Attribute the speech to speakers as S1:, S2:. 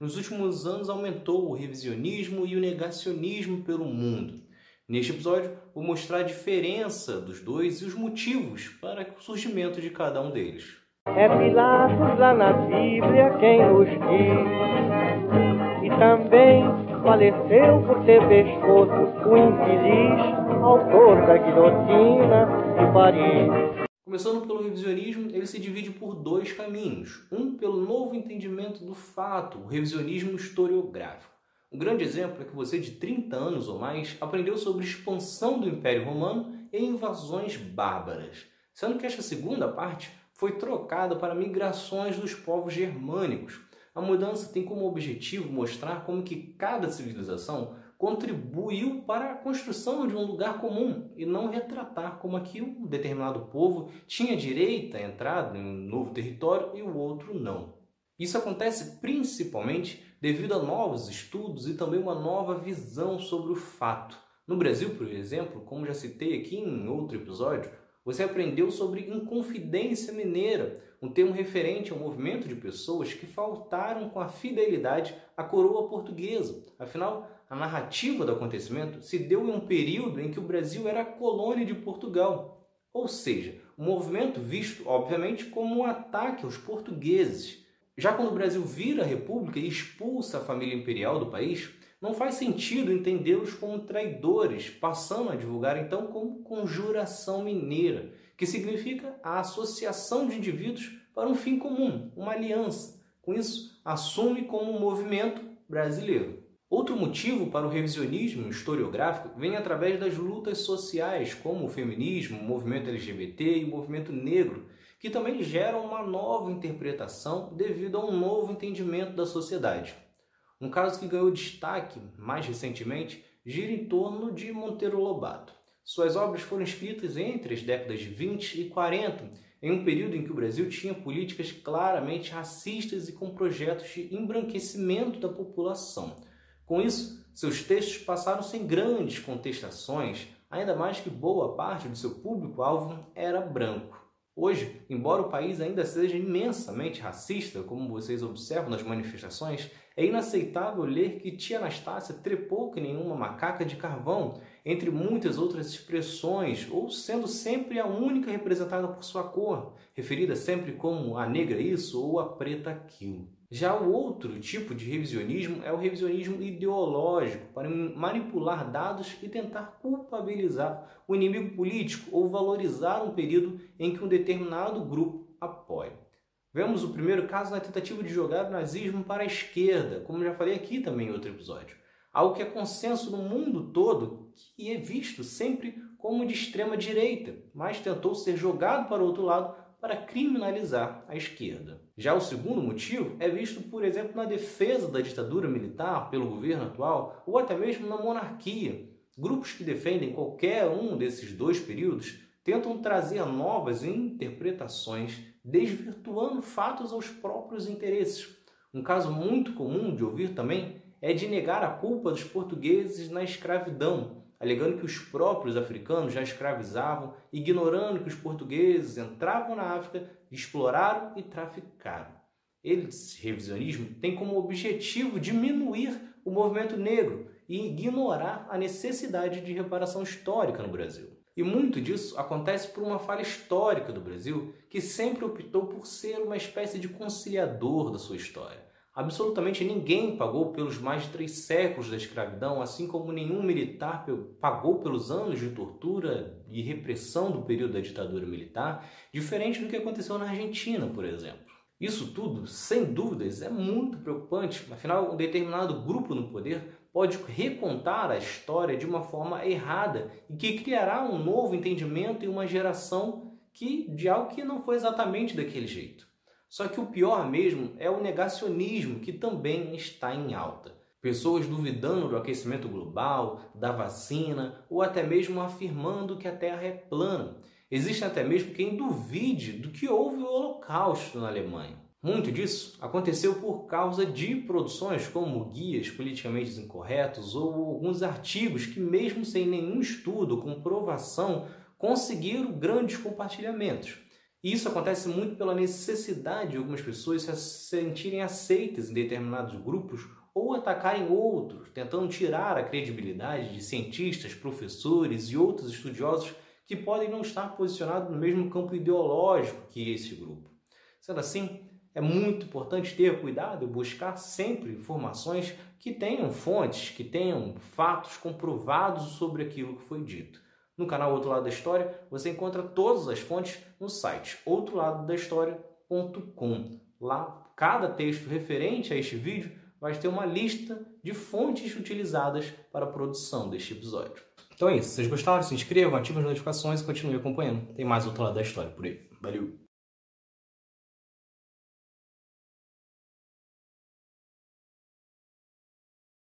S1: nos últimos anos aumentou o revisionismo e o negacionismo pelo mundo. Neste episódio, vou mostrar a diferença dos dois e os motivos para o surgimento de cada um deles.
S2: É Pilatos lá na Bíblia quem nos diz, e também faleceu por ter pescoço o infeliz autor da guilhotina de Paris.
S1: Começando pelo revisionismo, ele se divide por dois caminhos. Um pelo novo entendimento do fato, o revisionismo historiográfico. Um grande exemplo é que você de 30 anos ou mais aprendeu sobre expansão do Império Romano e invasões bárbaras, sendo que esta segunda parte foi trocada para migrações dos povos germânicos. A mudança tem como objetivo mostrar como que cada civilização contribuiu para a construção de um lugar comum e não retratar como aqui um determinado povo tinha direito à entrada em um novo território e o outro não. Isso acontece principalmente devido a novos estudos e também uma nova visão sobre o fato. No Brasil, por exemplo, como já citei aqui em outro episódio, você aprendeu sobre Inconfidência Mineira, um termo referente ao movimento de pessoas que faltaram com a fidelidade à coroa portuguesa. Afinal, a narrativa do acontecimento se deu em um período em que o Brasil era colônia de Portugal, ou seja, um movimento visto, obviamente, como um ataque aos portugueses. Já quando o Brasil vira república e expulsa a família imperial do país, não faz sentido entendê-los como traidores, passando a divulgar então como conjuração mineira, que significa a associação de indivíduos para um fim comum, uma aliança. Com isso, assume como um movimento brasileiro. Outro motivo para o revisionismo historiográfico vem através das lutas sociais, como o feminismo, o movimento LGBT e o movimento negro, que também geram uma nova interpretação devido a um novo entendimento da sociedade. Um caso que ganhou destaque mais recentemente gira em torno de Monteiro Lobato. Suas obras foram escritas entre as décadas de 20 e 40, em um período em que o Brasil tinha políticas claramente racistas e com projetos de embranquecimento da população. Com isso, seus textos passaram sem grandes contestações, ainda mais que boa parte do seu público-alvo era branco. Hoje, embora o país ainda seja imensamente racista, como vocês observam nas manifestações, é inaceitável ler que tia Anastácia trepou que nenhuma macaca de carvão, entre muitas outras expressões, ou sendo sempre a única representada por sua cor, referida sempre como a negra isso ou a preta aquilo. Já o outro tipo de revisionismo é o revisionismo ideológico, para manipular dados e tentar culpabilizar o inimigo político ou valorizar um período em que um determinado grupo apoia. Vemos o primeiro caso na tentativa de jogar o nazismo para a esquerda, como já falei aqui também em outro episódio. Algo que é consenso no mundo todo, que é visto sempre como de extrema direita, mas tentou ser jogado para o outro lado para criminalizar a esquerda. Já o segundo motivo é visto, por exemplo, na defesa da ditadura militar pelo governo atual ou até mesmo na monarquia. Grupos que defendem qualquer um desses dois períodos tentam trazer novas interpretações, desvirtuando fatos aos próprios interesses. Um caso muito comum de ouvir também é de negar a culpa dos portugueses na escravidão, alegando que os próprios africanos já escravizavam, ignorando que os portugueses entravam na África, exploraram e traficaram. Esse revisionismo tem como objetivo diminuir o movimento negro e ignorar a necessidade de reparação histórica no Brasil. E muito disso acontece por uma falha histórica do Brasil, que sempre optou por ser uma espécie de conciliador da sua história. Absolutamente ninguém pagou pelos mais de três séculos da escravidão, assim como nenhum militar pagou pelos anos de tortura e repressão do período da ditadura militar, diferente do que aconteceu na Argentina, por exemplo. Isso tudo, sem dúvidas, é muito preocupante, afinal, um determinado grupo no poder pode recontar a história de uma forma errada e que criará um novo entendimento em uma geração que de algo que não foi exatamente daquele jeito. Só que o pior mesmo é o negacionismo, que também está em alta. Pessoas duvidando do aquecimento global, da vacina ou até mesmo afirmando que a Terra é plana. Existe até mesmo quem duvide do que houve o Holocausto na Alemanha. Muito disso aconteceu por causa de produções como guias politicamente incorretos ou alguns artigos que, mesmo sem nenhum estudo comprovação, conseguiram grandes compartilhamentos. E isso acontece muito pela necessidade de algumas pessoas se sentirem aceitas em determinados grupos ou atacarem outros, tentando tirar a credibilidade de cientistas, professores e outros estudiosos que podem não estar posicionados no mesmo campo ideológico que esse grupo. Sendo assim, é muito importante ter cuidado buscar sempre informações que tenham fontes, que tenham fatos comprovados sobre aquilo que foi dito. No canal Outro Lado da História, você encontra todas as fontes no site outroladodahistoria.com. Lá, cada texto referente a este vídeo vai ter uma lista de fontes utilizadas para a produção deste episódio. Então é isso. Se vocês gostaram, se inscrevam, ativem as notificações e continuem acompanhando. Tem mais Outro Lado da História por aí. Valeu!